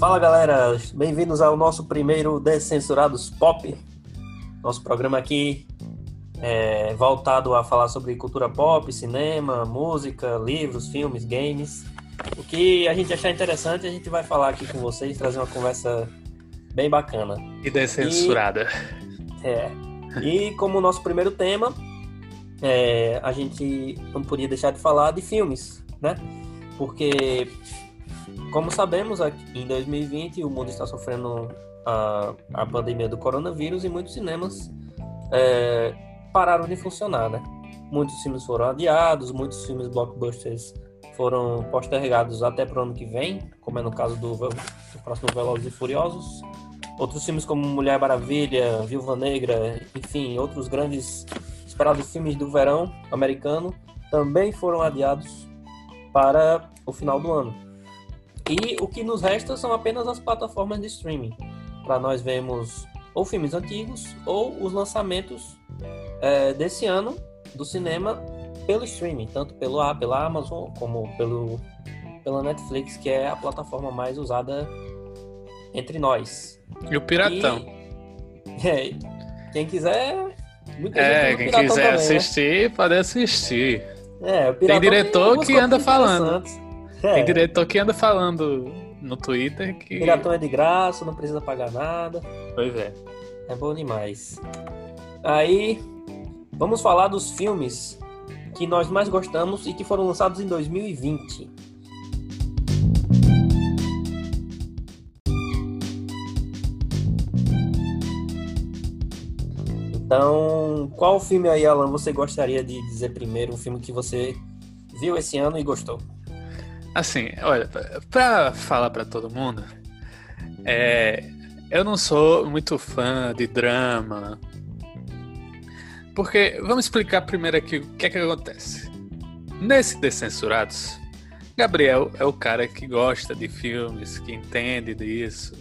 Fala galera, bem-vindos ao nosso primeiro Descensurados Pop. Nosso programa aqui é voltado a falar sobre cultura pop, cinema, música, livros, filmes, games. O que a gente achar interessante, a gente vai falar aqui com vocês, trazer uma conversa bem bacana. E descensurada. E, é. E como nosso primeiro tema, é, a gente não podia deixar de falar de filmes, né? Porque, como sabemos, em 2020 o mundo está sofrendo a, a pandemia do coronavírus e muitos cinemas é, pararam de funcionar, né? Muitos filmes foram adiados, muitos filmes blockbusters foram postergados até para o ano que vem, como é no caso do, do próximo Velozes e Furiosos. Outros filmes como Mulher Maravilha, Viúva Negra, enfim, outros grandes esperados filmes do verão americano também foram adiados para o final do ano. E o que nos resta são apenas as plataformas de streaming. Para nós vermos ou filmes antigos ou os lançamentos é, desse ano do cinema pelo streaming, tanto pelo, pela Amazon como pelo, pela Netflix, que é a plataforma mais usada entre nós. E o Piratão. E, é, quem quiser. é, quem quiser também, né? assistir, né? pode assistir. É, tem diretor tem que anda falando. É. Tem diretor que anda falando no Twitter que. Piratão é de graça, não precisa pagar nada. Pois é. É bom demais. Aí, vamos falar dos filmes que nós mais gostamos e que foram lançados em 2020. Então, qual filme aí, Alan, você gostaria de dizer primeiro? Um filme que você viu esse ano e gostou? Assim, olha, pra falar para todo mundo, é, eu não sou muito fã de drama. Porque, vamos explicar primeiro aqui o que é que acontece. Nesse Descensurados, Gabriel é o cara que gosta de filmes, que entende disso,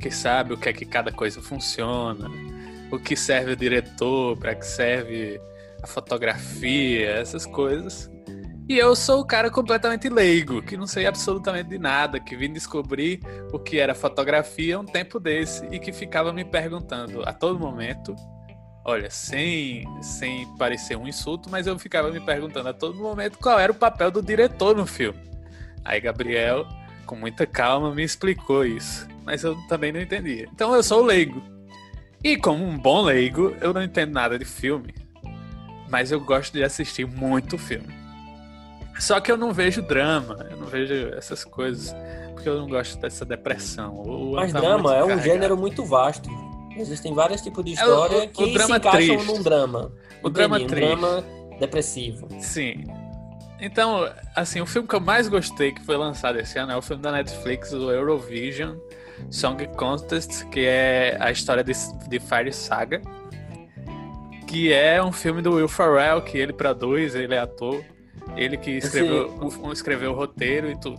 que sabe o que é que cada coisa funciona o que serve o diretor, para que serve a fotografia, essas coisas. E eu sou o cara completamente leigo, que não sei absolutamente de nada, que vim descobrir o que era fotografia um tempo desse e que ficava me perguntando a todo momento, olha, sem, sem parecer um insulto, mas eu ficava me perguntando a todo momento qual era o papel do diretor no filme. Aí Gabriel, com muita calma, me explicou isso, mas eu também não entendia. Então eu sou leigo. E como um bom leigo, eu não entendo nada de filme, mas eu gosto de assistir muito filme. Só que eu não vejo drama, eu não vejo essas coisas, porque eu não gosto dessa depressão. Mas tá drama é um gênero muito vasto. Existem vários tipos de história é, o, que o se encaixam triste. num drama. O drama um drama depressivo. Sim. Então, assim, o filme que eu mais gostei que foi lançado esse ano é o filme da Netflix, o Eurovision Song Contest, que é a história de, de Fire Saga, que é um filme do Will Ferrell, que ele produz, ele é ator, ele que escreveu, Esse... o, escreveu o roteiro e tudo.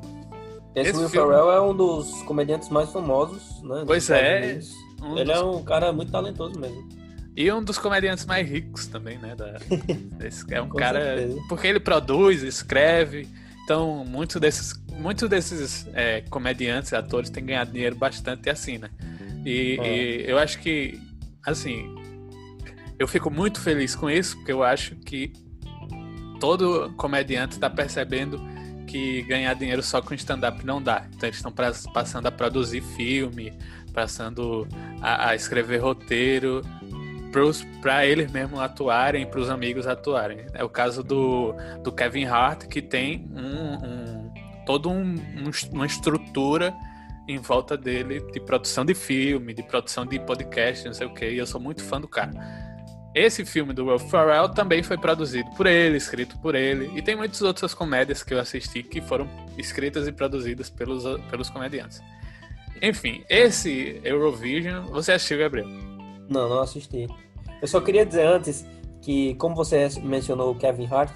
Esse, Esse Will filme... Ferrell é um dos comediantes mais famosos, né? Pois é. Um ele é dos... é um cara muito talentoso mesmo. E um dos comediantes mais ricos também, né? Da... é um cara. Certeza. Porque ele produz, escreve. Então, muitos desses muitos desses é, comediantes, atores têm ganhado dinheiro bastante assim, né? E, é. e, eu acho que, assim, eu fico muito feliz com isso, porque eu acho que todo comediante está percebendo que ganhar dinheiro só com stand-up não dá. Então eles estão passando a produzir filme, passando a, a escrever roteiro para eles mesmos atuarem, para os amigos atuarem. É o caso do, do Kevin Hart, que tem um, um toda um, uma estrutura em volta dele de produção de filme, de produção de podcast, não sei o que, e eu sou muito fã do cara. Esse filme do Will Ferrell também foi produzido por ele, escrito por ele, e tem muitas outras comédias que eu assisti que foram escritas e produzidas pelos, pelos comediantes. Enfim, esse Eurovision, você assistiu, Gabriel? Não, não assisti. Eu só queria dizer antes que, como você mencionou o Kevin Hart,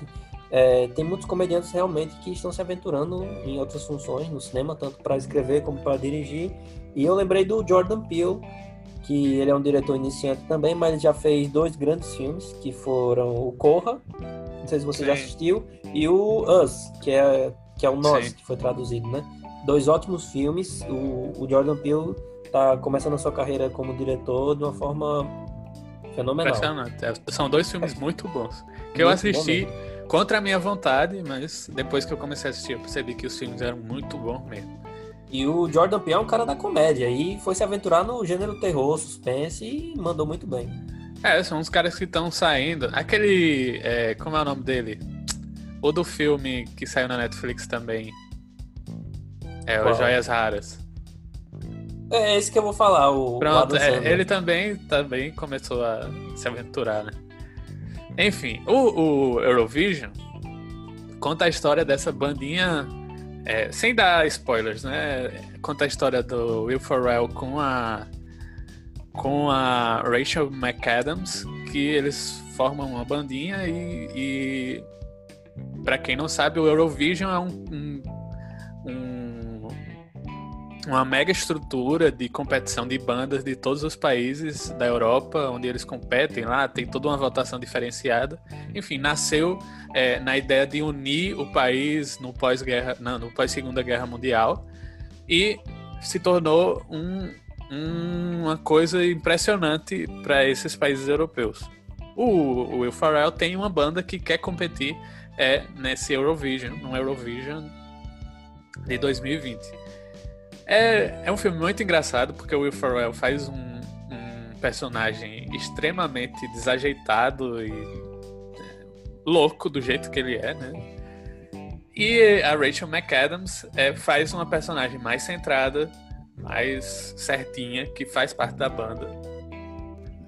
é, tem muitos comediantes realmente que estão se aventurando em outras funções no cinema, tanto para escrever como para dirigir. E eu lembrei do Jordan Peele, que ele é um diretor iniciante também, mas ele já fez dois grandes filmes, que foram o Corra, não sei se você Sim. já assistiu, e o Us, que é, que é o Nós, Sim. que foi traduzido, né? dois ótimos filmes. O, o Jordan Peele tá começando a sua carreira como diretor de uma forma fenomenal. Impressionante. É, são dois filmes muito bons. Que muito eu assisti contra a minha vontade, mas depois que eu comecei a assistir, eu percebi que os filmes eram muito bons mesmo. E o Jordan Peele é um cara da comédia e foi se aventurar no gênero terror, suspense e mandou muito bem. É, são os caras que estão saindo. Aquele. É, como é o nome dele? O do filme que saiu na Netflix também. É, Qual? o Joias Raras. É esse que eu vou falar, o. Pronto, é, ele também, também começou a se aventurar, né? Enfim, o, o Eurovision conta a história dessa bandinha é, sem dar spoilers, né? Conta a história do Will Ferrell com a com a Rachel McAdams, que eles formam uma bandinha e, e para quem não sabe, o Eurovision é um, um, um, uma mega estrutura de competição de bandas de todos os países da Europa, onde eles competem lá, tem toda uma votação diferenciada. Enfim, nasceu é, na ideia de unir o país no pós-guerra, no pós-segunda guerra mundial e se tornou um, um, uma coisa impressionante para esses países europeus. O, o Will Ferrell tem uma banda que quer competir é, nesse Eurovision, no Eurovision de 2020. É, é um filme muito engraçado porque o Will Ferrell faz um, um personagem extremamente desajeitado e louco do jeito que ele é, né? E a Rachel McAdams é, faz uma personagem mais centrada, mais certinha, que faz parte da banda.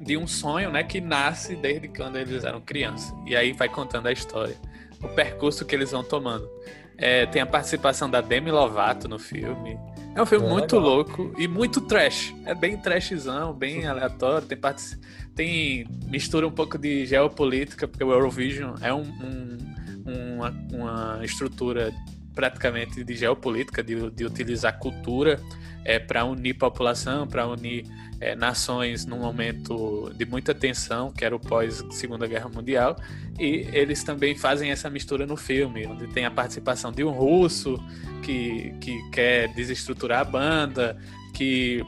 De um sonho, né, que nasce desde quando eles eram crianças. E aí vai contando a história, o percurso que eles vão tomando. É, tem a participação da Demi Lovato no filme. É um filme é muito legal. louco e muito trash. É bem trashzão, bem aleatório. Tem, tem mistura um pouco de geopolítica, porque o Eurovision é um, um, uma, uma estrutura praticamente de geopolítica, de, de utilizar cultura é, para unir população, para unir é, nações num momento de muita tensão, que era o pós Segunda Guerra Mundial, e eles também fazem essa mistura no filme, onde tem a participação de um russo que, que quer desestruturar a banda, que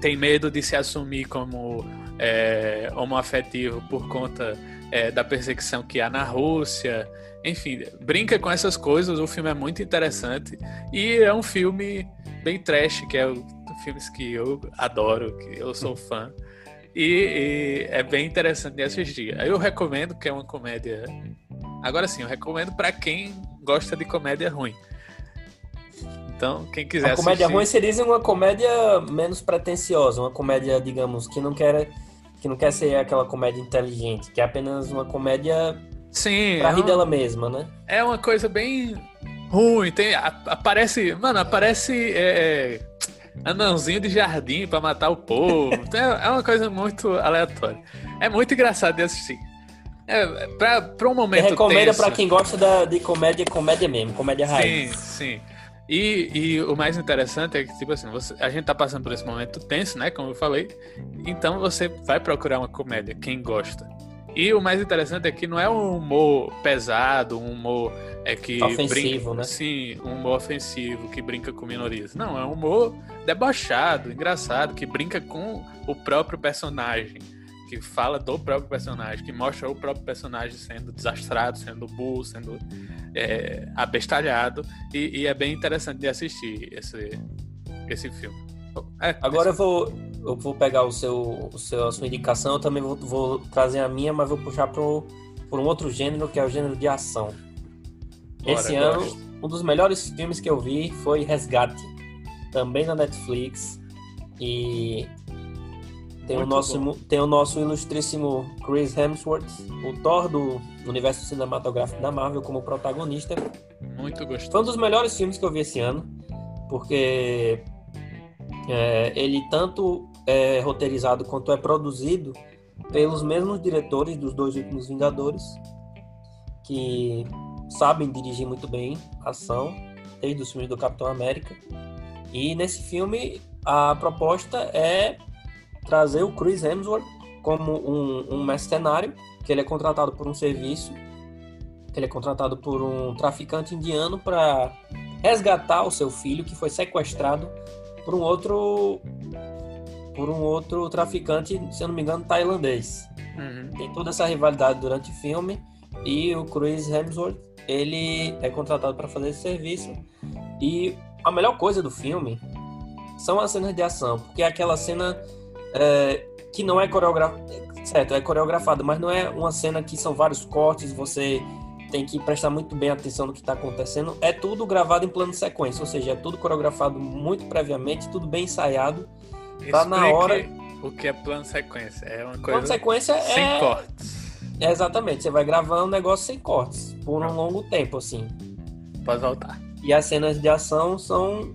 tem medo de se assumir como é, homoafetivo por conta é, da perseguição que há na Rússia. Enfim, brinca com essas coisas, o filme é muito interessante e é um filme bem trash, que é o filmes que eu adoro, que eu sou fã. E, e, é bem interessante de assistir. Eu recomendo que é uma comédia. Agora sim, eu recomendo para quem gosta de comédia ruim. Então, quem quiser a comédia ruim seria uma comédia menos pretensiosa, uma comédia, digamos, que não quer que não quer ser aquela comédia inteligente, que é apenas uma comédia Sim, pra é rir uma... dela mesma, né? É uma coisa bem ruim. Tem, aparece, mano, aparece é, é anãozinho de jardim para matar o povo. é uma coisa muito aleatória. É muito engraçado de assistir. É, pra, pra um momento. recomenda para quem gosta da, de comédia, comédia mesmo, comédia raiz. Sim, sim. E, e o mais interessante é que, tipo assim, você, a gente tá passando por esse momento tenso, né? Como eu falei. Então você vai procurar uma comédia, quem gosta. E o mais interessante é que não é um humor pesado, um humor é que ofensivo, brinca, né? Sim, um humor ofensivo que brinca com minorias. Não, é um humor debochado, engraçado, que brinca com o próprio personagem, que fala do próprio personagem, que mostra o próprio personagem sendo desastrado, sendo burro, sendo é, abestalhado. E, e, é bem interessante de assistir esse, esse filme. É, Agora esse... eu vou eu vou pegar o seu, o seu, a sua indicação, eu também vou, vou trazer a minha, mas vou puxar para por um outro gênero, que é o gênero de ação. Bora, Esse ano, um dos melhores filmes que eu vi foi Resgate, também na Netflix. E tem o, nosso, tem o nosso ilustríssimo Chris Hemsworth, o Thor do universo cinematográfico da Marvel, como protagonista. Muito gostoso. Foi um dos melhores filmes que eu vi esse ano, porque é, ele tanto é roteirizado quanto é produzido pelos mesmos diretores dos dois últimos Vingadores, que sabem dirigir muito bem a ação, desde os filmes do Capitão América. E nesse filme a proposta é trazer o Chris Hemsworth como um, um mercenário, que ele é contratado por um serviço, ele é contratado por um traficante indiano para resgatar o seu filho que foi sequestrado por um outro por um outro traficante, se eu não me engano, tailandês. Uhum. Tem toda essa rivalidade durante o filme e o Chris Hemsworth ele é contratado para fazer esse serviço e a melhor coisa do filme são as cenas de ação, porque é aquela cena é, que não é coreografada, certo, é coreografada, mas não é uma cena que são vários cortes, você tem que prestar muito bem atenção no que está acontecendo. É tudo gravado em plano de sequência, ou seja, é tudo coreografado muito previamente, tudo bem ensaiado. Tá na hora. O que é plano sequência? É uma coisa. Plano sequência sem é. cortes. É exatamente, você vai gravando um negócio sem cortes, por um longo tempo, assim. Pode voltar. E as cenas de ação são,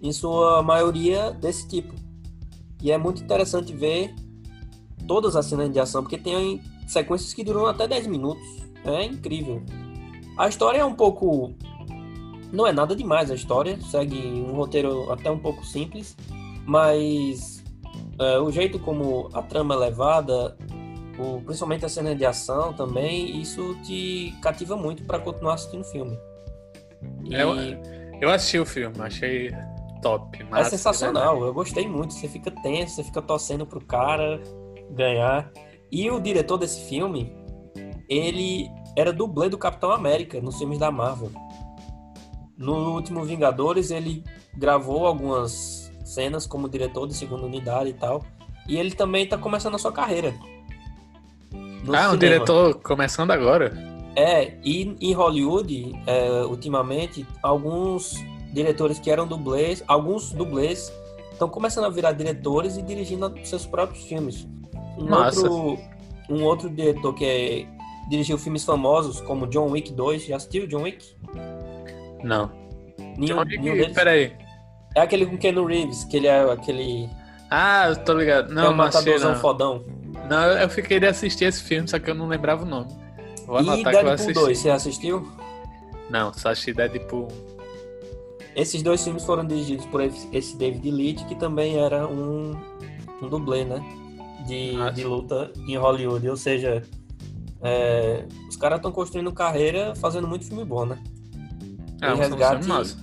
em sua maioria, desse tipo. E é muito interessante ver todas as cenas de ação, porque tem sequências que duram até 10 minutos. É incrível. A história é um pouco. Não é nada demais a história, segue um roteiro até um pouco simples, mas é, o jeito como a trama é levada, o, principalmente a cena de ação também, isso te cativa muito para continuar assistindo o filme. E... Eu, eu assisti o filme, achei top. é sensacional, eu gostei muito. Você fica tenso, você fica torcendo pro cara ganhar. E o diretor desse filme, ele era dublê do Capitão América nos filmes da Marvel. No último Vingadores, ele gravou algumas cenas como diretor de segunda unidade e tal. E ele também está começando a sua carreira. Ah, um diretor começando agora. É, e em Hollywood, é, ultimamente, alguns diretores que eram dublês, alguns dublês, estão começando a virar diretores e dirigindo seus próprios filmes. Um outro, um outro diretor que é dirigiu filmes famosos como John Wick 2. Já assistiu John Wick? Não. Nenhum, John Wick, nenhum deles? Peraí. É aquele com Ken Reeves, que ele é aquele. Ah, eu tô ligado. Não, é um matadorzão fodão. Não, eu fiquei de assistir esse filme, só que eu não lembrava o nome. Vou e Deadpool 2, você assistiu? Não, só assisti Deadpool Esses dois filmes foram dirigidos por esse David Leitch, que também era um, um dublê, né? De, de luta em Hollywood. Ou seja, é, os caras estão construindo carreira fazendo muito filme bom, né? É, um Resgate, filme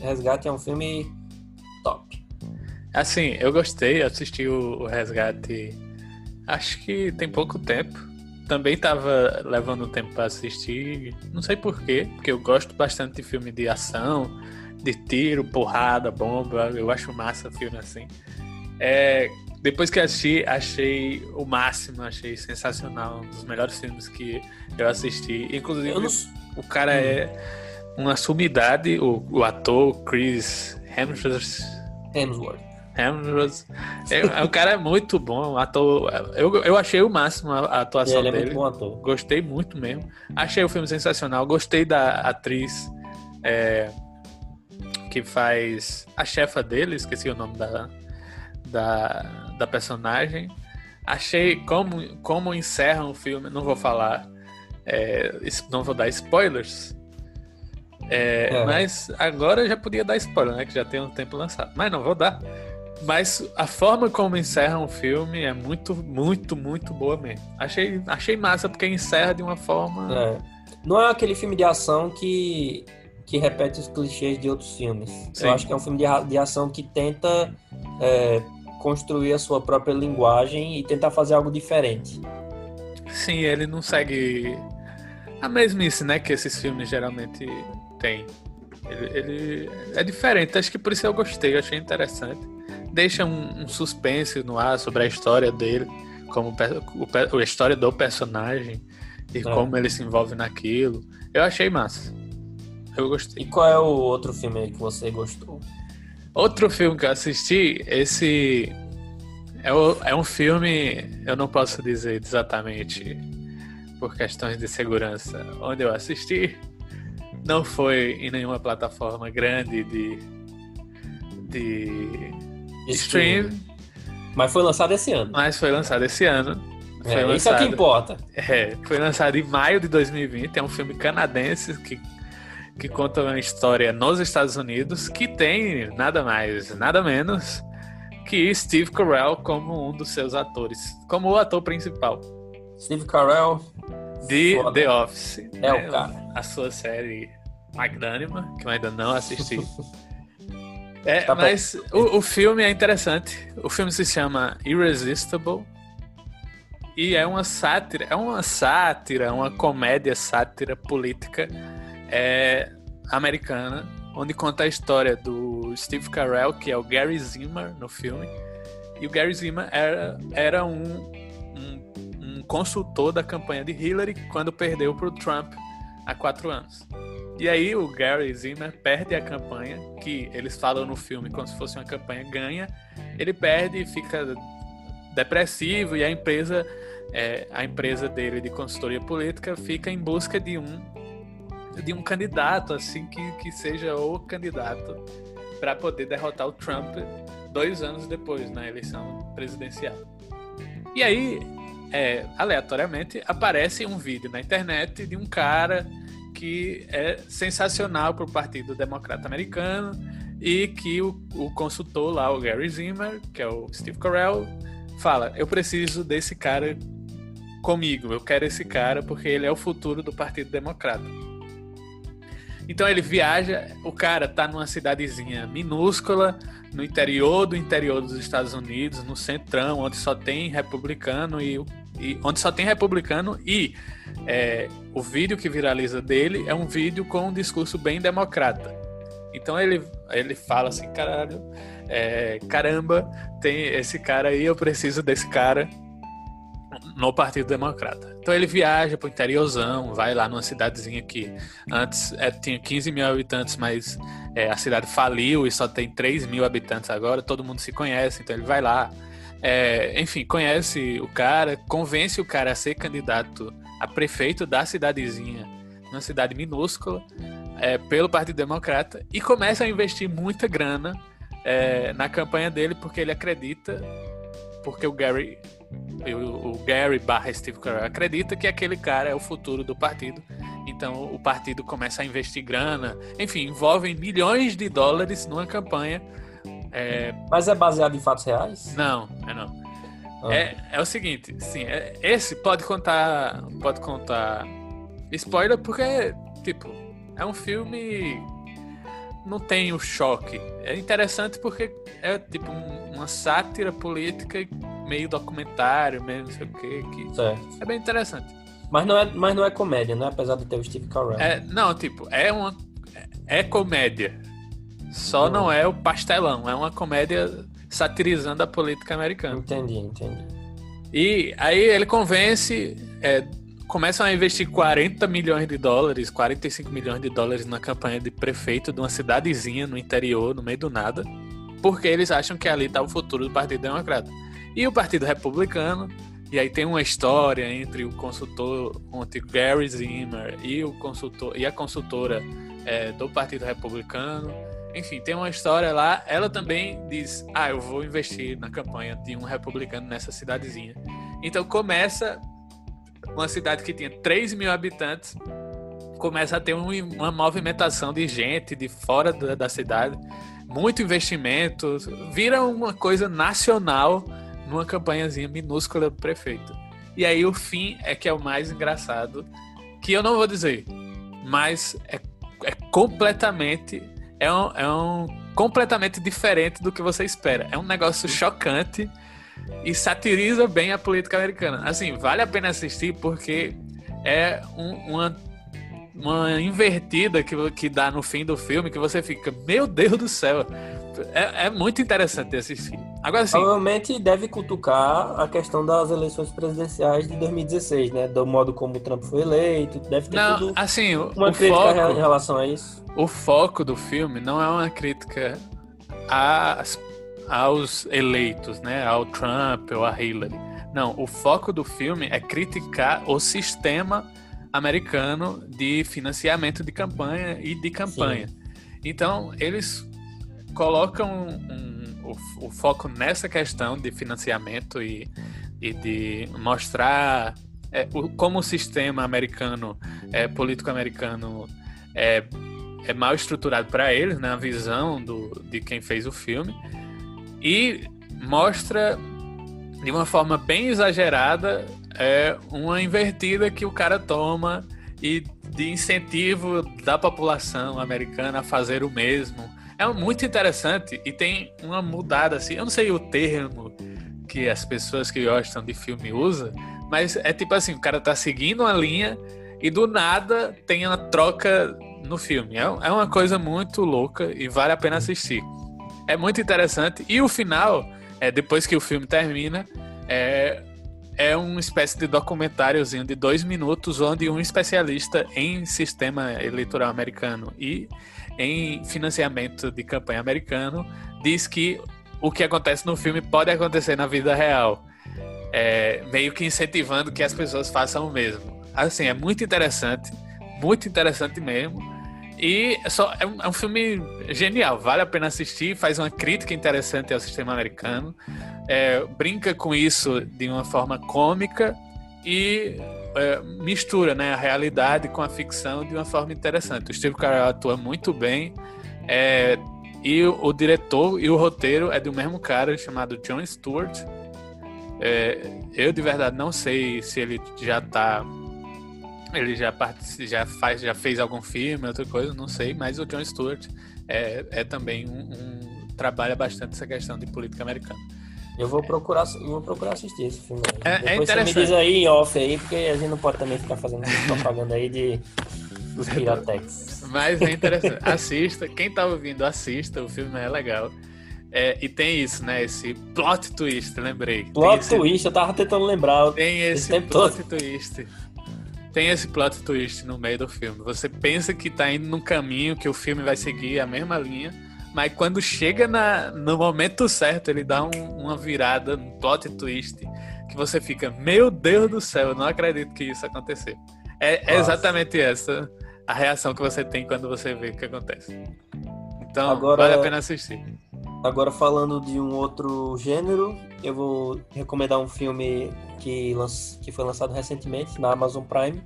Resgate é um filme. Assim, eu gostei, assisti o, Resgate acho que tem pouco tempo. Também tava levando tempo para assistir, não sei porquê, porque eu gosto bastante de filme de ação, de tiro, porrada, bomba, eu acho massa filme assim. É, depois que assisti, achei o máximo, achei sensacional. Um dos melhores filmes que eu assisti. Inclusive, eu não... o cara hum. é uma sumidade, o, o ator Chris Hemsworth. Hemsworth. Hemsworth. É, o cara é muito bom, um ator. Eu, eu achei o máximo a, a atuação ele dele. É muito bom ator. Gostei muito mesmo. Achei o filme sensacional. Gostei da atriz é, que faz a chefa dele, esqueci o nome da, da da personagem. Achei como, como encerram o filme, não vou falar, é, não vou dar spoilers. É, é. Mas agora já podia dar spoiler, né? Que já tem um tempo lançado. Mas não vou dar. Mas a forma como encerram o filme é muito, muito, muito boa mesmo. Achei, achei massa porque encerra de uma forma. É. Não é aquele filme de ação que, que repete os clichês de outros filmes. Sim. Eu acho que é um filme de, de ação que tenta é, construir a sua própria linguagem e tentar fazer algo diferente. Sim, ele não segue a mesmice, né, que esses filmes geralmente têm. Ele, ele, é diferente, acho que por isso eu gostei, eu achei interessante. Deixa um, um suspense no ar sobre a história dele, como o, a história do personagem e é. como ele se envolve naquilo. Eu achei massa. Eu gostei. E qual é o outro filme aí que você gostou? Outro filme que eu assisti, esse é, o, é um filme, eu não posso dizer exatamente por questões de segurança onde eu assisti. Não foi em nenhuma plataforma grande de, de, de stream. Mas foi lançado esse ano. Mas foi lançado esse ano. É, foi lançado, isso é que importa. É, foi lançado em maio de 2020. É um filme canadense que que conta uma história nos Estados Unidos que tem nada mais, nada menos que Steve Carell como um dos seus atores, como o ator principal. Steve Carell de foda. The Office. É né? o cara. A sua série Magnânima, que eu ainda não assisti. É, tá mas o, o, filme é interessante. O filme se chama Irresistible. E é uma sátira, é uma sátira, uma comédia sátira política é, americana, onde conta a história do Steve Carell, que é o Gary Zimmer no filme. E o Gary Zimmer era, era um, um, um consultor da campanha de Hillary quando perdeu para o Trump há quatro anos. E aí o Gary Zimmer perde a campanha, que eles falam no filme como se fosse uma campanha ganha. Ele perde e fica depressivo e a empresa, é, a empresa dele de consultoria política fica em busca de um de um candidato assim que, que seja o candidato para poder derrotar o Trump dois anos depois na eleição presidencial. E aí, é, aleatoriamente, aparece um vídeo na internet de um cara que é sensacional para o Partido Democrata Americano e que o, o, consultor lá, o Gary Zimmer, que é o Steve Carell, fala: Eu preciso desse cara comigo, eu quero esse cara porque ele é o futuro do Partido Democrata. Então ele viaja, o cara tá numa cidadezinha minúscula, no interior do interior dos Estados Unidos, no centrão, onde só tem republicano e, e onde só tem republicano e é, o vídeo que viraliza dele é um vídeo com um discurso bem democrata. Então ele, ele fala assim, caralho, é, caramba, tem esse cara aí, eu preciso desse cara no Partido Democrata. Então ele viaja pro interiorzão, vai lá numa cidadezinha que antes é, tinha 15 mil habitantes, mas é, a cidade faliu e só tem 3 mil habitantes agora, todo mundo se conhece, então ele vai lá. É, enfim, conhece o cara, convence o cara a ser candidato a prefeito da cidadezinha, uma cidade minúscula, é, pelo Partido Democrata, e começa a investir muita grana é, na campanha dele, porque ele acredita, porque o Gary, o, o Gary barra Steve Carell acredita que aquele cara é o futuro do partido. Então o partido começa a investir grana, enfim, envolvem milhões de dólares numa campanha. É... Mas é baseado em fatos reais? Não, é não. Ah. É, é o seguinte, sim, é, esse pode contar. Pode contar spoiler porque, tipo, é um filme. Não tem o choque. É interessante porque é tipo um, uma sátira política meio documentário, meio não sei o quê, que. Certo. É bem interessante. Mas não é, mas não é comédia, né? Apesar de ter o Steve Carell. É, não, tipo, é uma. É comédia. Só não é o pastelão. É uma comédia satirizando a política americana. Entendi, entendi. E aí ele convence, é, começam a investir 40 milhões de dólares, 45 milhões de dólares na campanha de prefeito de uma cidadezinha no interior, no meio do nada, porque eles acham que ali está o futuro do Partido Democrata. E o Partido Republicano, e aí tem uma história entre o consultor, entre Gary Zimmer e o consultor e a consultora é, do Partido Republicano enfim, tem uma história lá. Ela também diz: Ah, eu vou investir na campanha de um republicano nessa cidadezinha. Então começa uma cidade que tinha 3 mil habitantes, começa a ter um, uma movimentação de gente de fora da, da cidade, muito investimento, vira uma coisa nacional numa campanhazinha minúscula do prefeito. E aí o fim é que é o mais engraçado, que eu não vou dizer, mas é, é completamente é um, é um completamente diferente do que você espera. É um negócio chocante e satiriza bem a política americana. Assim, vale a pena assistir porque é um, uma, uma invertida que, que dá no fim do filme que você fica, meu Deus do céu. É, é muito interessante assistir. Agora sim. Provavelmente deve cutucar a questão das eleições presidenciais de 2016, né? Do modo como o Trump foi eleito. Deve ter Não, tudo assim, uma crítica foco, em relação a isso. O foco do filme não é uma crítica às, aos eleitos, né? Ao Trump ou a Hillary. Não, o foco do filme é criticar o sistema americano de financiamento de campanha e de campanha. Sim. Então, eles colocam um, o, o foco nessa questão de financiamento e, e de mostrar é, o, como o sistema americano, é, político americano, é, é mal estruturado para eles, na né, visão do, de quem fez o filme, e mostra de uma forma bem exagerada é, uma invertida que o cara toma e de incentivo da população americana a fazer o mesmo. É muito interessante e tem uma mudada assim. Eu não sei o termo que as pessoas que gostam de filme usam, mas é tipo assim, o cara tá seguindo uma linha e do nada tem uma troca no filme. É, é uma coisa muito louca e vale a pena assistir. É muito interessante. E o final, é, depois que o filme termina, é, é uma espécie de documentáriozinho de dois minutos, onde um especialista em sistema eleitoral americano e em financiamento de campanha americano diz que o que acontece no filme pode acontecer na vida real. É, meio que incentivando que as pessoas façam o mesmo. Assim, é muito interessante, muito interessante mesmo. E é, só, é, um, é um filme genial, vale a pena assistir, faz uma crítica interessante ao sistema americano, é, brinca com isso de uma forma cômica e é, mistura né, a realidade com a ficção de uma forma interessante. O Steve Carell atua muito bem, é, e o, o, diretor e o roteiro é do mesmo cara chamado John Stewart. É, eu de verdade não sei se ele já tá ele já, já, faz, já fez algum filme, outra coisa, não sei, mas o John Stewart é, é também um, um trabalha bastante essa questão de política americana. Eu vou procurar, eu vou procurar assistir esse filme. Aí. É, Depois é você me diz aí em off aí, porque a gente não pode também ficar fazendo propaganda aí de dos Piratex. Mas é interessante. assista. Quem tá ouvindo, assista. O filme é legal. É, e tem isso, né? Esse plot twist, lembrei. Plot esse... twist, eu tava tentando lembrar. Tem esse, esse plot todo. twist tem esse plot twist no meio do filme. Você pensa que tá indo num caminho que o filme vai seguir a mesma linha, mas quando chega na, no momento certo, ele dá um, uma virada, um plot twist, que você fica, meu Deus do céu, eu não acredito que isso aconteceu. É, é exatamente essa a reação que você tem quando você vê o que acontece. Então, Agora... vale a pena assistir. Agora falando de um outro gênero, eu vou recomendar um filme que, lanç... que foi lançado recentemente na Amazon Prime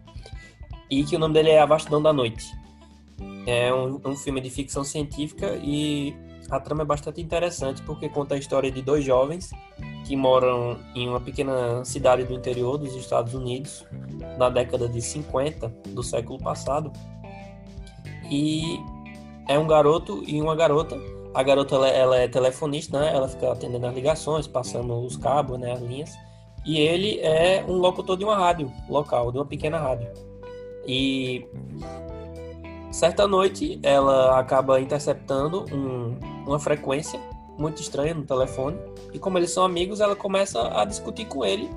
e que o nome dele é A Vastidão da Noite. É um, um filme de ficção científica e a trama é bastante interessante porque conta a história de dois jovens que moram em uma pequena cidade do interior dos Estados Unidos na década de 50 do século passado. E é um garoto e uma garota a garota ela, ela, é telefonista, né? Ela fica atendendo as ligações, passando os cabos, né? As linhas. E ele é um locutor de uma rádio local, de uma pequena rádio. E certa noite ela acaba interceptando um, uma frequência muito estranha no telefone. E como eles são amigos, ela começa a discutir com ele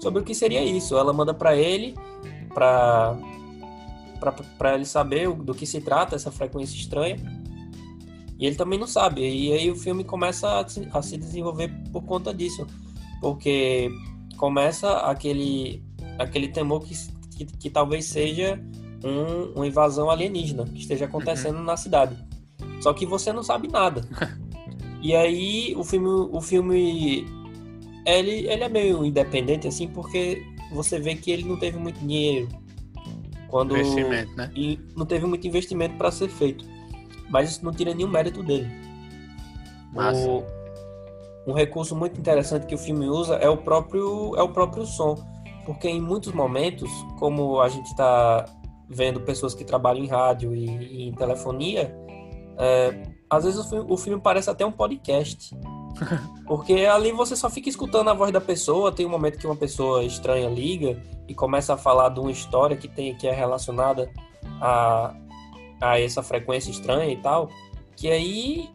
sobre o que seria isso. Ela manda para ele para para ele saber do que se trata essa frequência estranha. E ele também não sabe. E aí o filme começa a se, desenvolver por conta disso. Porque começa aquele, aquele temor que, que, que talvez seja um, uma invasão alienígena que esteja acontecendo uhum. na cidade. Só que você não sabe nada. e aí o filme, o filme ele, ele é meio independente assim porque você vê que ele não teve muito dinheiro quando investimento, né? E não teve muito investimento para ser feito mas isso não tira nenhum mérito dele. O, um recurso muito interessante que o filme usa é o próprio é o próprio som, porque em muitos momentos, como a gente está vendo pessoas que trabalham em rádio e, e em telefonia, é, às vezes o filme, o filme, parece até um podcast. Porque ali você só fica escutando a voz da pessoa, tem um momento que uma pessoa estranha liga e começa a falar de uma história que tem que é relacionada a, a essa frequência estranha e tal, que aí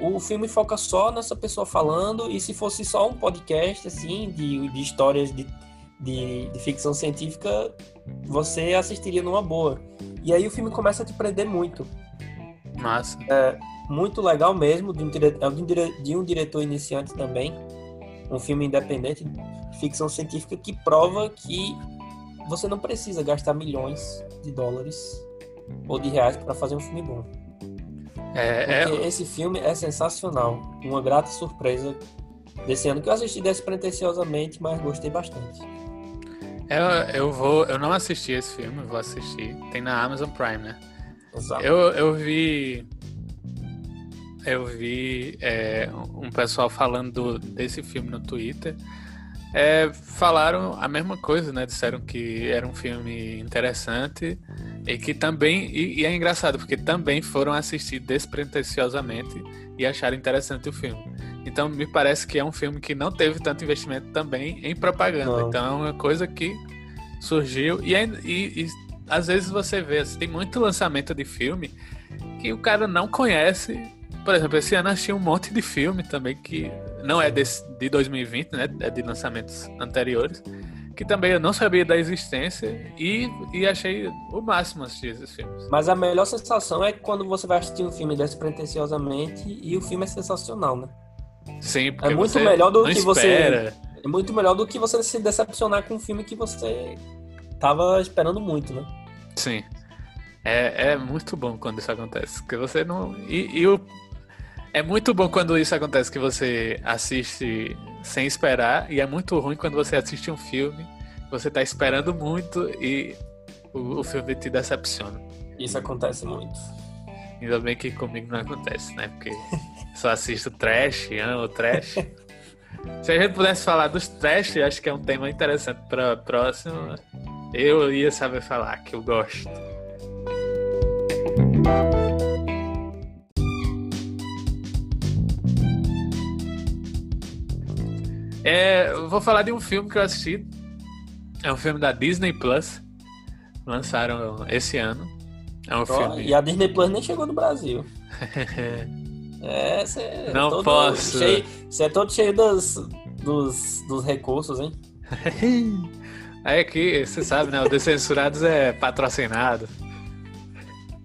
o filme foca só nessa pessoa falando, e se fosse só um podcast, assim, de, de histórias de, de, de ficção científica, você assistiria numa boa. E aí o filme começa a te prender muito. Massa. É muito legal mesmo, de um, é de um diretor iniciante também. Um filme independente de ficção científica que prova que você não precisa gastar milhões de dólares ou de reais para fazer um filme bom. É, Porque é... esse filme é sensacional. Uma grata surpresa desse ano que eu assisti despretensiosamente, mas gostei bastante. Eu, eu vou. Eu não assisti esse filme, vou assistir. Tem na Amazon Prime, né? Exato. Eu, eu vi. Eu vi é, um pessoal falando desse filme no Twitter. É, falaram a mesma coisa, né? Disseram que era um filme interessante E que também, e, e, é engraçado, porque também foram assistir despretensiosamente e acharam interessante o filme. Então me parece que é um filme que não teve tanto investimento também em propaganda. Não. Então é uma coisa que surgiu. E, e, e às vezes você vê, assim, tem muito lançamento de filme que o cara não conhece. Por exemplo, esse ano achei um monte de filme também que não é desse, de 2020, né? É de lançamentos anteriores. Que também eu não sabia da existência e, e achei o máximo assistir esses filmes. Mas a melhor sensação é quando você vai assistir um filme despretensiosamente e o filme é sensacional, né? Sim, porque é muito melhor do que espera. você. É muito melhor do que você se decepcionar com um filme que você tava esperando muito, né? Sim. É, é muito bom quando isso acontece. Porque você não. E, e o... é muito bom quando isso acontece que você assiste sem esperar. E é muito ruim quando você assiste um filme, você tá esperando muito e o, o filme te decepciona. Isso acontece muito. Ainda bem que comigo não acontece, né? Porque só assisto trash, amo trash. Se a gente pudesse falar dos trash, acho que é um tema interessante para próximo. Eu ia saber falar que eu gosto. É, vou falar de um filme que eu assisti. É um filme da Disney Plus. Lançaram esse ano. É um filme. E a Disney Plus nem chegou no Brasil. é, você é Não todo posso. Você é todo cheio dos, dos, dos recursos, hein? Aí aqui, você sabe, né? O Descensurados é patrocinado.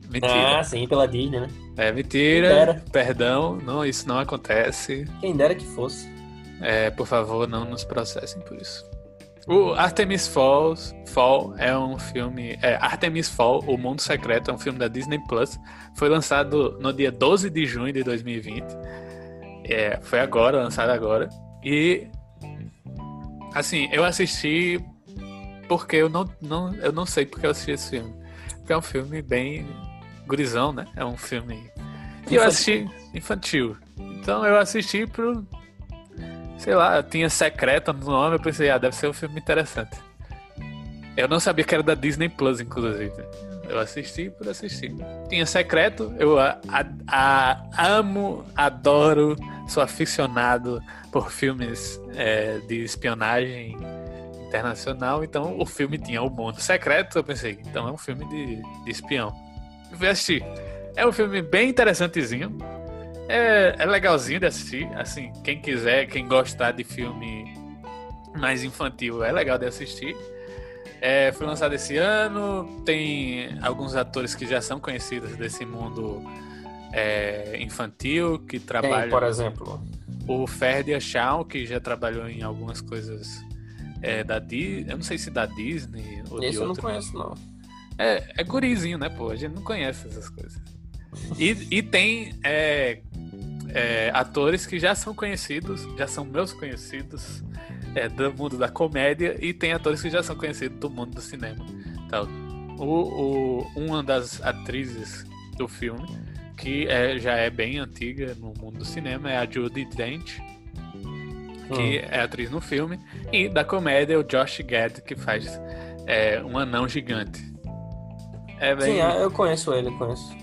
Mentira. Ah, sim, pela Disney, né? É mentira. Perdão, não, isso não acontece. Quem dera que fosse. É, por favor, não nos processem por isso. O Artemis Falls, Fall é um filme. É, Artemis Fall, O Mundo Secreto, é um filme da Disney Plus. Foi lançado no dia 12 de junho de 2020. É, foi agora, lançado agora. E. Assim, eu assisti porque eu não, não, eu não sei porque eu assisti esse filme. Porque é um filme bem gurizão, né? É um filme. E eu assisti infantil. Então eu assisti pro. Sei lá, tinha secreta no nome, eu pensei, ah, deve ser um filme interessante. Eu não sabia que era da Disney Plus, inclusive. Eu assisti por assistir. Tinha secreto, eu a, a, a, amo, adoro, sou aficionado por filmes é, de espionagem internacional, então o filme tinha o mundo secreto, eu pensei, então é um filme de, de espião. Fui assistir. É um filme bem interessantezinho. É, é legalzinho de assistir. Assim, quem quiser, quem gostar de filme mais infantil, é legal de assistir. É, foi lançado esse ano. Tem alguns atores que já são conhecidos desse mundo é, infantil que trabalham. Quem, por exemplo? O Ferdi Shaw, que já trabalhou em algumas coisas é, da Disney. Eu não sei se da Disney ou Esse de eu não conheço, não. É, é gurizinho, né, pô? A gente não conhece essas coisas. E, e tem é, é, atores que já são conhecidos, já são meus conhecidos é, do mundo da comédia, e tem atores que já são conhecidos do mundo do cinema. Então, o, o, uma das atrizes do filme, que é, já é bem antiga no mundo do cinema, é a Judy Dent, que hum. é atriz no filme, e da comédia o Josh Gad, que faz é, um anão gigante. É bem... Sim, é, eu conheço ele, conheço.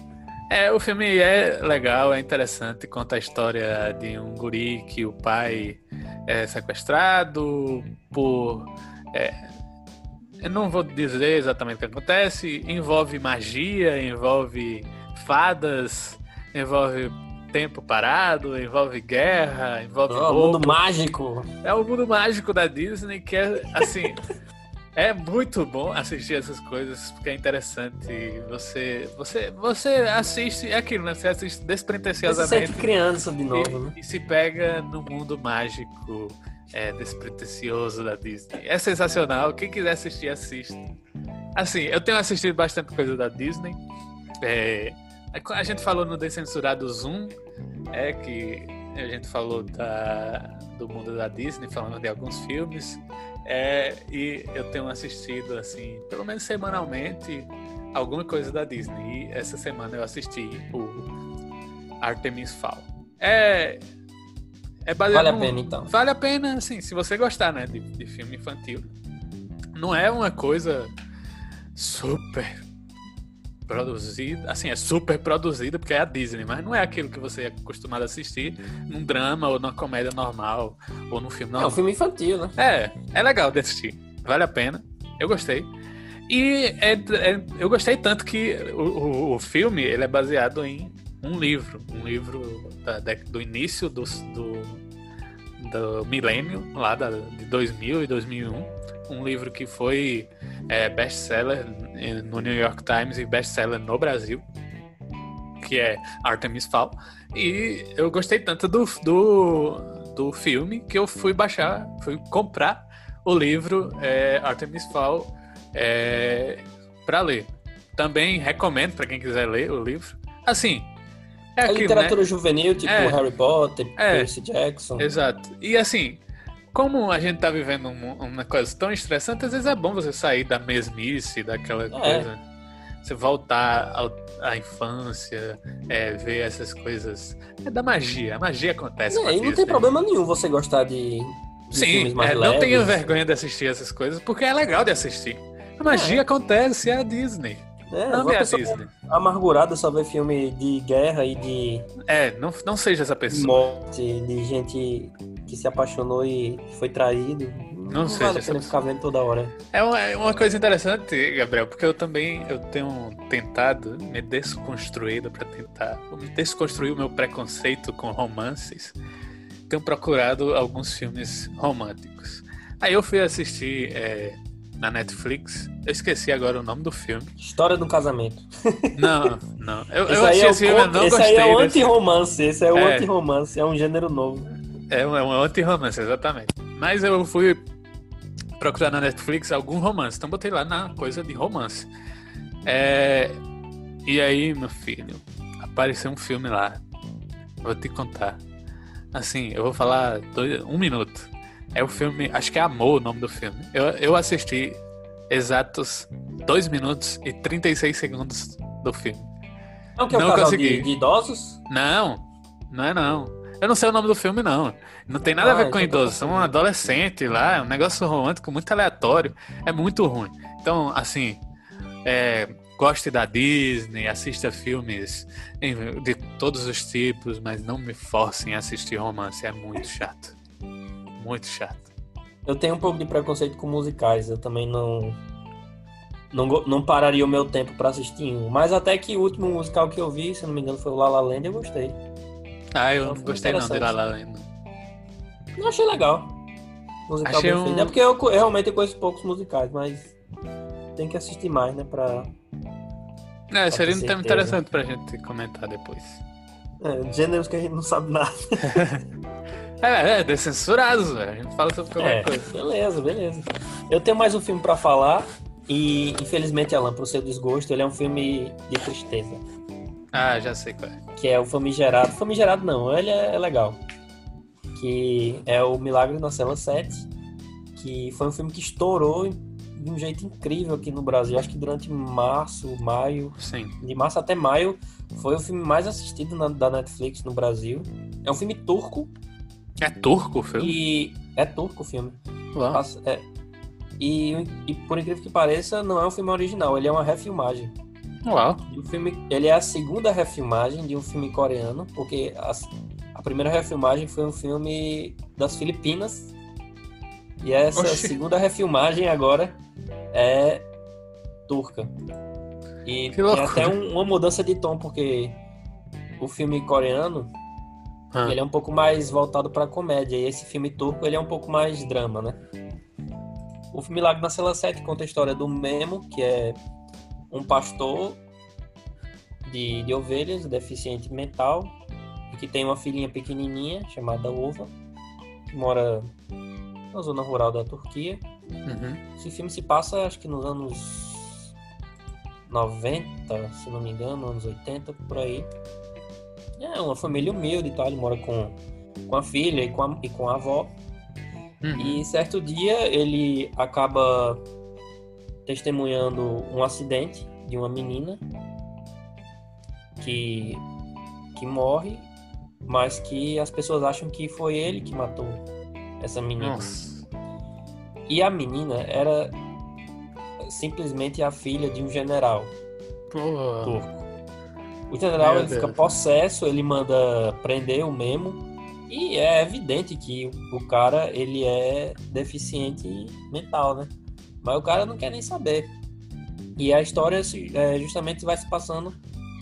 É, o filme é legal, é interessante, conta a história de um guri que o pai é sequestrado por. É, eu não vou dizer exatamente o que acontece, envolve magia, envolve fadas, envolve tempo parado, envolve guerra, envolve. Oh, mundo mágico! É o mundo mágico da Disney que é assim. É muito bom assistir essas coisas, porque é interessante. Você você, você assiste, é aquilo, né? Você assiste despretensiosamente. Você sempre criança de novo, e, né? E se pega no mundo mágico é, despretensioso da Disney. É sensacional. Quem quiser assistir, assista. Assim, eu tenho assistido bastante coisa da Disney. É, a gente falou no Descensurado Zoom, é que a gente falou da, do mundo da Disney, falando de alguns filmes. É, e eu tenho assistido, assim, pelo menos semanalmente, alguma coisa da Disney. E essa semana eu assisti o Artemis Fowl. É. É vale a pena, então. Vale a pena, assim, se você gostar, né, de, de filme infantil. Não é uma coisa super produzida, assim, é super produzida porque é a Disney, mas não é aquilo que você é acostumado a assistir num drama ou numa comédia normal ou num filme normal. É um filme infantil, né? É, é legal de assistir. Vale a pena. Eu gostei. E é, é, eu gostei tanto que o, o, o, filme ele é baseado em um livro, um livro da, do início do, do, do milênio, lá da, de 2000 e 2001 um livro que foi é, best-seller no New York Times e best-seller no Brasil, que é Artemis Fowl. E eu gostei tanto do, do, do filme que eu fui baixar, fui comprar o livro é, Artemis Fowl é, para ler. Também recomendo para quem quiser ler o livro. Assim, é, é literatura né? juvenil, tipo é, Harry Potter, é, Percy Jackson. Exato. E assim, como a gente tá vivendo uma coisa tão estressante, às vezes é bom você sair da mesmice, daquela é. coisa. Você voltar à infância, é, ver essas coisas. É da magia. A magia acontece. É, e não tem problema nenhum você gostar de. de Sim, é, não tenha vergonha de assistir essas coisas, porque é legal de assistir. A magia é. acontece, é a Disney. É, não é a Disney. Amargurada só ver filme de guerra e de. É, não, não seja essa pessoa. Morte, de gente que se apaixonou e foi traído. Não, não sei vale a ficar vendo toda hora. É uma, é uma coisa interessante, Gabriel, porque eu também eu tenho tentado me desconstruir para tentar me desconstruir o meu preconceito com romances. Tenho procurado alguns filmes românticos. Aí eu fui assistir é, na Netflix. Eu esqueci agora o nome do filme. História do casamento. Não, não. Eu, eu achei é esse filme, eu não esse gostei. Esse aí é o anti-romance. Esse é o é. anti-romance. É um gênero novo. É um, é um anti-romance, exatamente. Mas eu fui procurar na Netflix algum romance. Então botei lá na coisa de romance. É... E aí, meu filho, apareceu um filme lá. Vou te contar. Assim, eu vou falar dois, um minuto. É o filme, acho que é Amor o nome do filme. Eu, eu assisti exatos 2 minutos e 36 segundos do filme. Não que é não casal consegui. De, de idosos? Não, não é não. Eu não sei o nome do filme, não. Não tem nada ah, a ver ah, com tá idosos. São um adolescente lá, é um negócio romântico muito aleatório. É muito ruim. Então, assim, é, goste da Disney, assista filmes de todos os tipos, mas não me forcem a assistir romance. É muito chato. Muito chato. Eu tenho um pouco de preconceito com musicais. Eu também não. Não, não pararia o meu tempo para assistir um. Mas até que o último musical que eu vi, se não me engano, foi o La La Land, eu gostei. Ah, eu não gostei não de La La Land. Não achei legal. Musical achei bem um... feito. É porque eu, eu realmente conheço poucos musicais, mas tem que assistir mais, né? Pra. É, seria um tema interessante pra gente comentar depois. É, gêneros que a gente não sabe nada. é, é, descensurados, velho. A gente fala sobre qualquer é, coisa. Beleza, beleza. Eu tenho mais um filme pra falar. E infelizmente, Alan, pro seu desgosto, ele é um filme de tristeza. Ah, já sei qual é. Que é o Famigerado. Famigerado não, ele é, é legal. Que é o Milagre na Cela 7. Que foi um filme que estourou de um jeito incrível aqui no Brasil. Acho que durante março, maio. Sim. De março até maio foi o filme mais assistido na, da Netflix no Brasil. É um filme turco. É turco o filme? E é turco o filme. Uau. É, e, e por incrível que pareça, não é um filme original, ele é uma refilmagem. Uau. o filme, ele é a segunda refilmagem de um filme coreano, porque a, a primeira refilmagem foi um filme das Filipinas. E essa Oxi. segunda refilmagem agora é turca. E tem até um, uma mudança de tom, porque o filme coreano ah. ele é um pouco mais voltado para comédia, e esse filme turco ele é um pouco mais drama, né? O filme Milagre na Cela 7 conta a história do Memo, que é um pastor de, de ovelhas, deficiente mental, que tem uma filhinha pequenininha chamada Uva, que mora na zona rural da Turquia. Uhum. Esse filme se passa, acho que nos anos 90, se não me engano, anos 80, por aí. É uma família humilde e tal, ele mora com, com a filha e com a, e com a avó. Uhum. E certo dia ele acaba testemunhando um acidente de uma menina que, que morre, mas que as pessoas acham que foi ele que matou essa menina. Nossa. E a menina era simplesmente a filha de um general. Porra. turco. O general Meu ele fica possesso, ele manda prender o Memo e é evidente que o cara ele é deficiente mental, né? Mas o cara não quer nem saber. E a história é, justamente vai se passando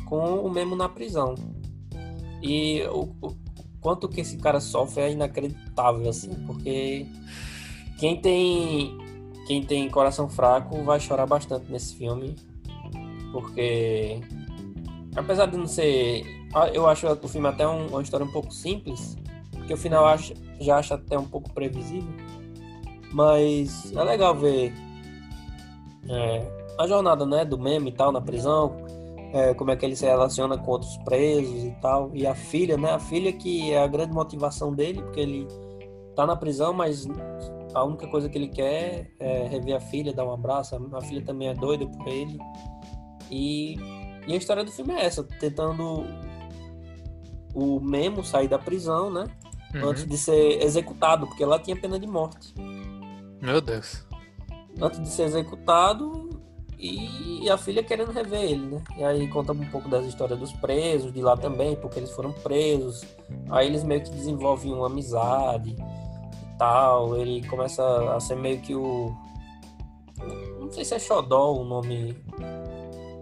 com o Memo na prisão. E o, o quanto que esse cara sofre é inacreditável assim, porque quem tem quem tem coração fraco vai chorar bastante nesse filme, porque apesar de não ser, eu acho o filme até um- uma história um pouco simples, porque o final acho, já acho até um pouco previsível, mas é legal ver é, a jornada, né, do meme e tal na prisão, é, como é que ele se relaciona com outros presos e tal, e a filha, né, a filha que é a grande motivação dele, porque ele tá na prisão, mas a única coisa que ele quer é rever a filha, dar um abraço, a filha também é doida por ele, e e a história do filme é essa, tentando o Memo sair da prisão, né? Uhum. Antes de ser executado, porque lá tinha pena de morte. Meu Deus. Antes de ser executado e a filha querendo rever ele, né? E aí conta um pouco das histórias dos presos de lá também, porque eles foram presos. Aí eles meio que desenvolvem uma amizade e tal. Ele começa a ser meio que o. Não sei se é Xodó o nome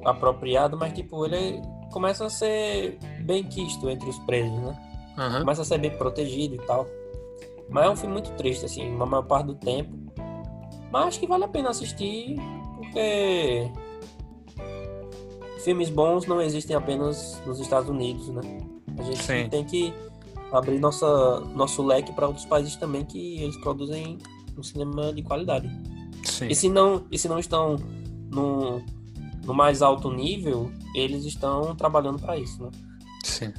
apropriado, mas tipo, ele começa a ser bem quisto entre os presos, né? Aham. Começa a ser bem protegido e tal. Mas é um filme muito triste, assim, na maior parte do tempo. Mas acho que vale a pena assistir, porque filmes bons não existem apenas nos Estados Unidos, né? A gente Sim. tem que abrir nossa, nosso leque para outros países também que eles produzem um cinema de qualidade. Sim. E se não, e se não estão no, no mais alto nível, eles estão trabalhando para isso, né? Sim.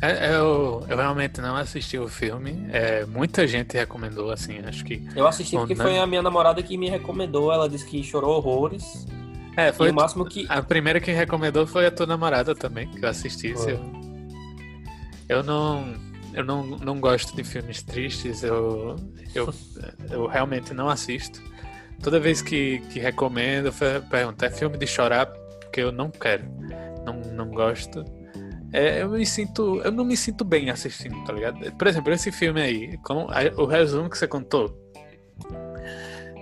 É, Eu, eu realmente não assisti o filme. É, muita gente recomendou, assim, acho que. Eu assisti porque Bom, foi a minha namorada que me recomendou. Ela disse que chorou horrores. É, foi. o máximo que. A primeira que recomendou foi a tua namorada também, que eu assisti. Eu, eu não. Eu não, não gosto de filmes tristes, eu, eu, eu realmente não assisto. Toda vez que, que recomendo, eu pergunto, é filme de chorar? Porque eu não quero. Não, não gosto. É, eu me sinto. Eu não me sinto bem assistindo, tá ligado? Por exemplo, esse filme aí, o resumo que você contou.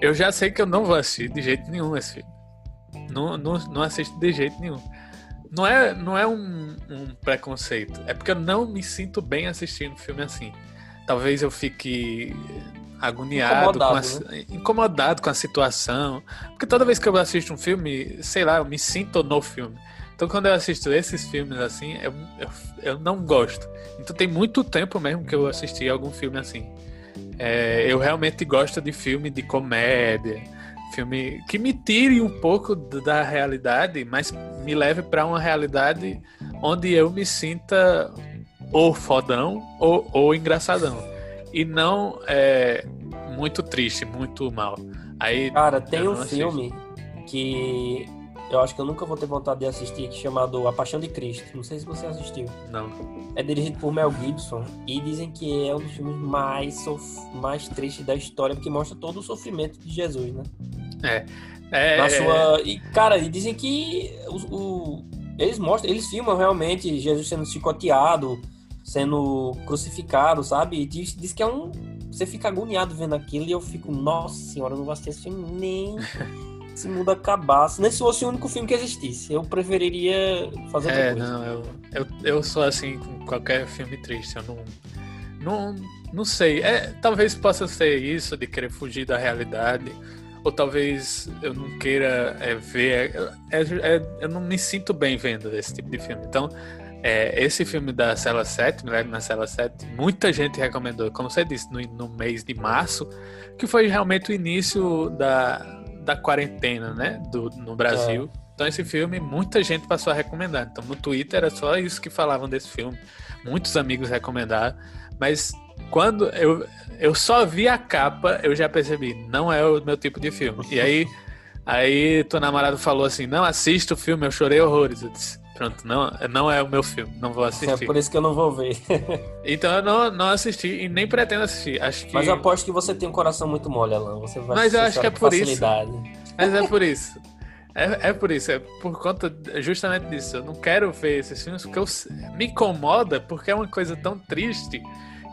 Eu já sei que eu não vou assistir de jeito nenhum esse filme. Não, não, não assisto de jeito nenhum. Não é, não é um, um preconceito. É porque eu não me sinto bem assistindo filme assim. Talvez eu fique agoniado, com a, Incomodado, incomodado com a situação. Porque toda vez que eu assisto um filme, sei lá, eu me sinto no filme. Então quando eu assisto esses filmes assim, eu, eu, eu não gosto. Então tem muito tempo mesmo que eu assisti algum filme assim. É, eu realmente gosto de filme de comédia, filme que me tire um pouco da realidade, mas me leve para uma realidade onde eu me sinta ou fodão ou, ou engraçadão. E não é, muito triste, muito mal. Aí Cara, tem um assisto. filme que eu acho que eu nunca vou ter vontade de assistir, que é chamado A Paixão de Cristo. Não sei se você assistiu. não. É dirigido por Mel Gibson e dizem que é um dos filmes mais, sof- mais tristes da história, porque mostra todo o sofrimento de Jesus, né? É, Na sua. E, cara, e dizem que o, o- eles mostram, eles filmam realmente Jesus sendo chicoteado, sendo crucificado, sabe? E diz, diz que é um. Você fica agoniado vendo aquilo e eu fico, nossa senhora, eu não vou assistir esse filme nem se o mundo acabasse. Nem se fosse o único filme que existisse. Eu preferiria fazer outra É, coisa. não, eu, eu, eu sou assim com qualquer filme triste. Eu não. Não, não sei. É, talvez possa ser isso de querer fugir da realidade. Ou talvez eu não queira é, ver. é, é, eu não me sinto bem vendo esse tipo de filme. Então, é, esse filme da Cela 7, Milagre na Cela 7, muita gente recomendou, como você disse, no, no mês de março, que foi realmente o início da, da quarentena, né? Do, no Brasil. Então esse filme, muita gente passou a recomendar. Então no Twitter era só isso que falavam desse filme. Muitos amigos recomendaram. Mas quando eu, eu só vi a capa, eu já percebi, não é o meu tipo de filme. E aí, aí tua namorada falou assim, não assista o filme, eu chorei horrores. Eu disse, pronto, não, não é o meu filme, não vou É assistir. por isso que eu não vou ver. Então eu não, não assisti e nem pretendo assistir. Acho que... Mas eu aposto que você tem um coração muito mole, Alan. Você vai Mas eu acho que é por isso. facilidade. Mas é por isso. É, é por isso, é por conta justamente disso. Eu não quero ver esses filmes porque eu, me incomoda porque é uma coisa tão triste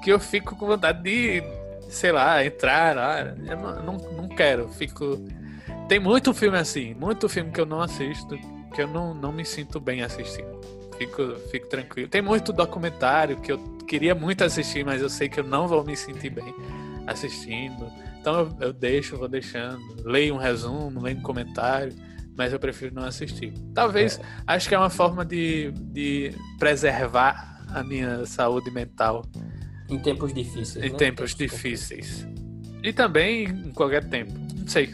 que eu fico com vontade de, sei lá, entrar lá. Eu não, não, não quero, fico. Tem muito filme assim, muito filme que eu não assisto, que eu não, não me sinto bem assistindo. Fico, fico tranquilo. Tem muito documentário que eu queria muito assistir, mas eu sei que eu não vou me sentir bem assistindo. Então eu, eu deixo, vou deixando. Leio um resumo, leio um comentário mas eu prefiro não assistir. Talvez, é. acho que é uma forma de, de preservar a minha saúde mental. Em tempos difíceis. Em né? tempos difíceis. E também em qualquer tempo. Não sei.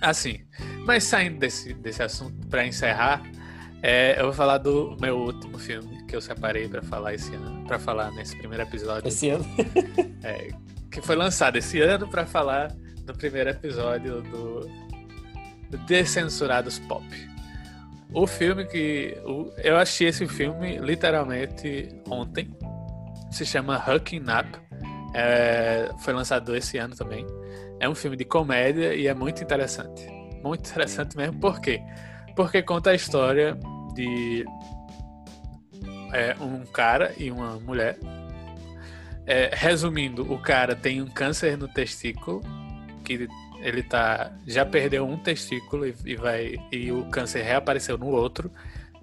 Assim. Mas saindo desse, desse assunto, para encerrar, é, eu vou falar do meu último filme que eu separei para falar esse ano, para falar nesse primeiro episódio. Esse ano? é, que foi lançado esse ano para falar no primeiro episódio do Descensurados Pop. O filme que. Eu achei esse filme literalmente ontem. Se chama Hooking Up. É, foi lançado esse ano também. É um filme de comédia e é muito interessante. Muito interessante mesmo. Por quê? Porque conta a história de é, um cara e uma mulher. É, resumindo, o cara tem um câncer no testículo que ele tá já perdeu um testículo e, e, vai e o câncer reapareceu no outro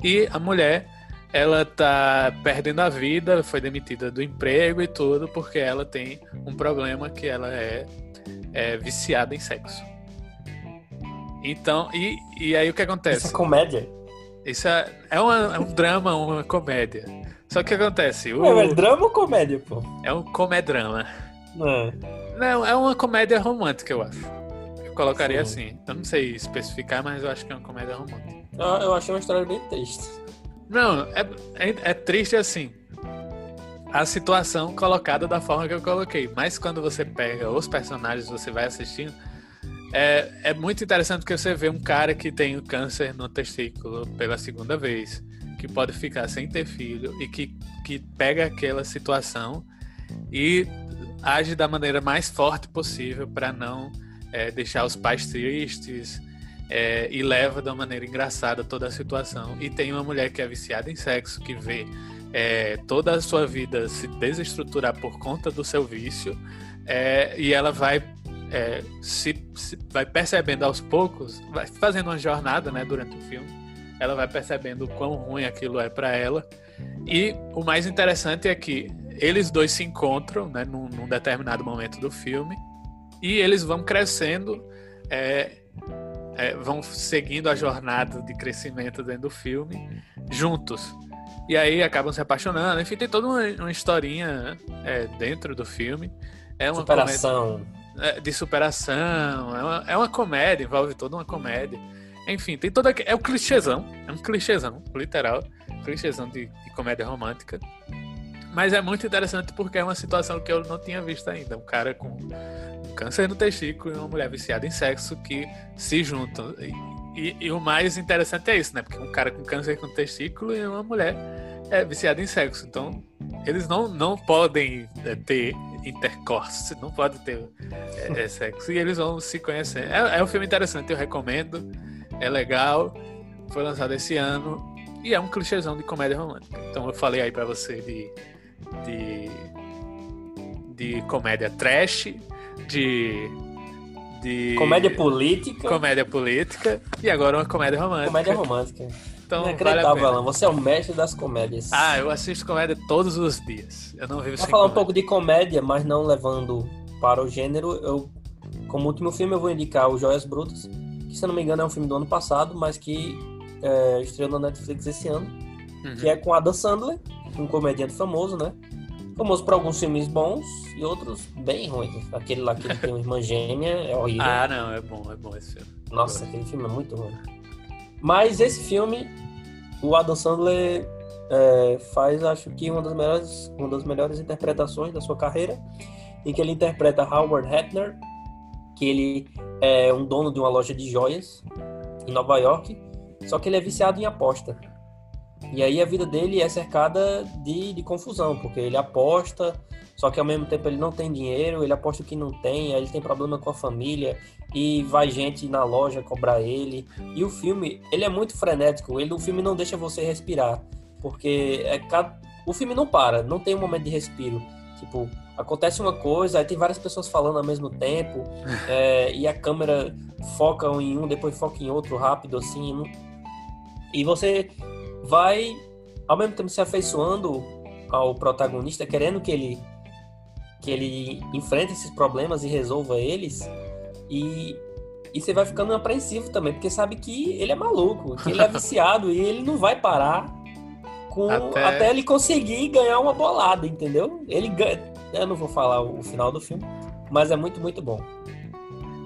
e a mulher ela tá perdendo a vida, foi demitida do emprego e tudo porque ela tem um problema que ela é, é viciada em sexo. Então, e, e aí o que acontece? Isso é comédia? Isso é, é, uma, é um drama, uma comédia. Só que o que acontece? O, é, é drama ou comédia, pô? É um comedrama. Não. É. Não, é uma comédia romântica, eu acho colocaria Sim. assim. Eu não sei especificar, mas eu acho que é uma comédia romântica. Eu, eu achei uma história bem triste. Não, é, é, é, triste assim. A situação colocada da forma que eu coloquei. Mas quando você pega os personagens, você vai assistindo. É, é muito interessante porque você vê um cara que tem o câncer no testículo pela segunda vez, que pode ficar sem ter filho e que, que pega aquela situação e age da maneira mais forte possível para não é, deixar os pais tristes é, e leva da maneira engraçada toda a situação. E tem uma mulher que é viciada em sexo, que vê é, toda a sua vida se desestruturar por conta do seu vício é, e ela vai é, se, se, vai percebendo aos poucos, vai fazendo uma jornada né, durante o filme, ela vai percebendo o quão ruim aquilo é para ela. E o mais interessante é que eles dois se encontram né, num, num determinado momento do filme e eles vão crescendo, é, é, vão seguindo a jornada de crescimento dentro do filme juntos. E aí acabam se apaixonando. Enfim, tem toda uma, uma historinha é, dentro do filme. É uma superação. Comédia, de superação. É uma, é uma comédia, envolve toda uma comédia. Enfim, tem toda. É um clichêzão. É um clichêzão, literal. Clichêzão de, de comédia romântica. Mas é muito interessante porque é uma situação que eu não tinha visto ainda. Um cara com câncer no testículo e uma mulher viciada em sexo que se juntam. E, e, e, o mais interessante é isso, né? Porque um cara com câncer no testículo e uma mulher é viciada em sexo. Então, eles não, não podem é, ter intercourse, não podem ter é, é, sexo. E eles vão se conhecer. É, é um filme interessante, eu recomendo. É legal. Foi lançado esse ano. E é um clichêzão de comédia romântica. Então eu falei aí para você de de, de comédia trash, de, de. Comédia política. Comédia política. E agora uma comédia romântica. Comédia romântica. Então, Inacreditável, vale Alan. Você é o mestre das comédias. Ah, eu assisto comédia todos os dias. Eu não vivo Vou falar comédia. um pouco de comédia, mas não levando para o gênero. Eu, como último filme, eu vou indicar o Joias Brutas, que se eu não me engano é um filme do ano passado, mas que é, estreou na Netflix esse ano, uhum. que é com Adam Sandler um comediante famoso, né? Famoso por alguns filmes bons e outros bem ruins. Aquele lá que ele tem uma irmã gêmea é horrível. Ah, não, é bom, é bom esse filme. Nossa, aquele filme é muito ruim. Mas esse filme, o Adam Sandler é, faz, acho que, uma das, melhores, uma das melhores interpretações da sua carreira, em que ele interpreta Howard Hefner, que ele é um dono de uma loja de joias em Nova York, só que ele é viciado em aposta. E aí a vida dele é cercada de, de confusão, porque ele aposta, só que ao mesmo tempo ele não tem dinheiro, ele aposta o que não tem, aí ele tem problema com a família e vai gente na loja cobrar ele. E o filme, ele é muito frenético, ele o filme não deixa você respirar, porque é o filme não para, não tem um momento de respiro. Tipo, acontece uma coisa, aí tem várias pessoas falando ao mesmo tempo, é, e a câmera foca em um, depois foca em outro rápido, assim. E você vai, ao mesmo tempo, se afeiçoando ao protagonista, querendo que ele que ele enfrente esses problemas e resolva eles. E, e você vai ficando apreensivo também, porque sabe que ele é maluco, que ele é viciado e ele não vai parar com até... até ele conseguir ganhar uma bolada, entendeu? Ele ganha. Eu não vou falar o final do filme, mas é muito, muito bom.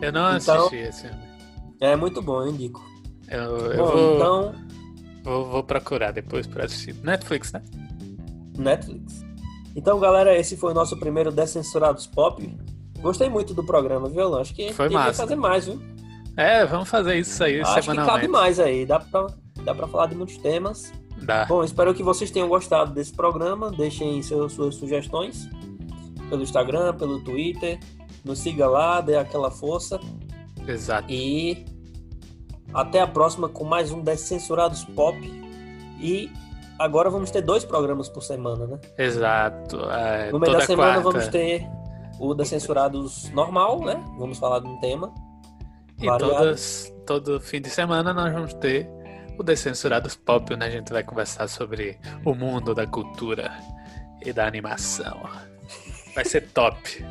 Eu não então, assisti esse filme. É muito bom, eu indico. Eu, eu bom, vou, então. Vou, vou procurar depois para assistir. Netflix, né? Netflix. Então, galera, esse foi o nosso primeiro Descensurados Pop. Gostei muito do programa, viu? Acho que foi tem que fazer mais, viu? É, vamos fazer isso aí Acho semanalmente. Acho que cabe mais aí. Dá pra, dá pra falar de muitos temas. Dá. Bom, espero que vocês tenham gostado desse programa. Deixem seus, suas sugestões pelo Instagram, pelo Twitter. Nos siga lá, dê aquela força. Exato. E até a próxima com mais um Descensurados Pop. E agora vamos ter dois programas por semana, né? Exato. É, no meio da semana quarta. vamos ter o Descensurados normal, né? Vamos falar de um tema. E todas, todo fim de semana nós vamos ter o Descensurados Pop, onde a gente vai conversar sobre o mundo da cultura e da animação. Vai ser top.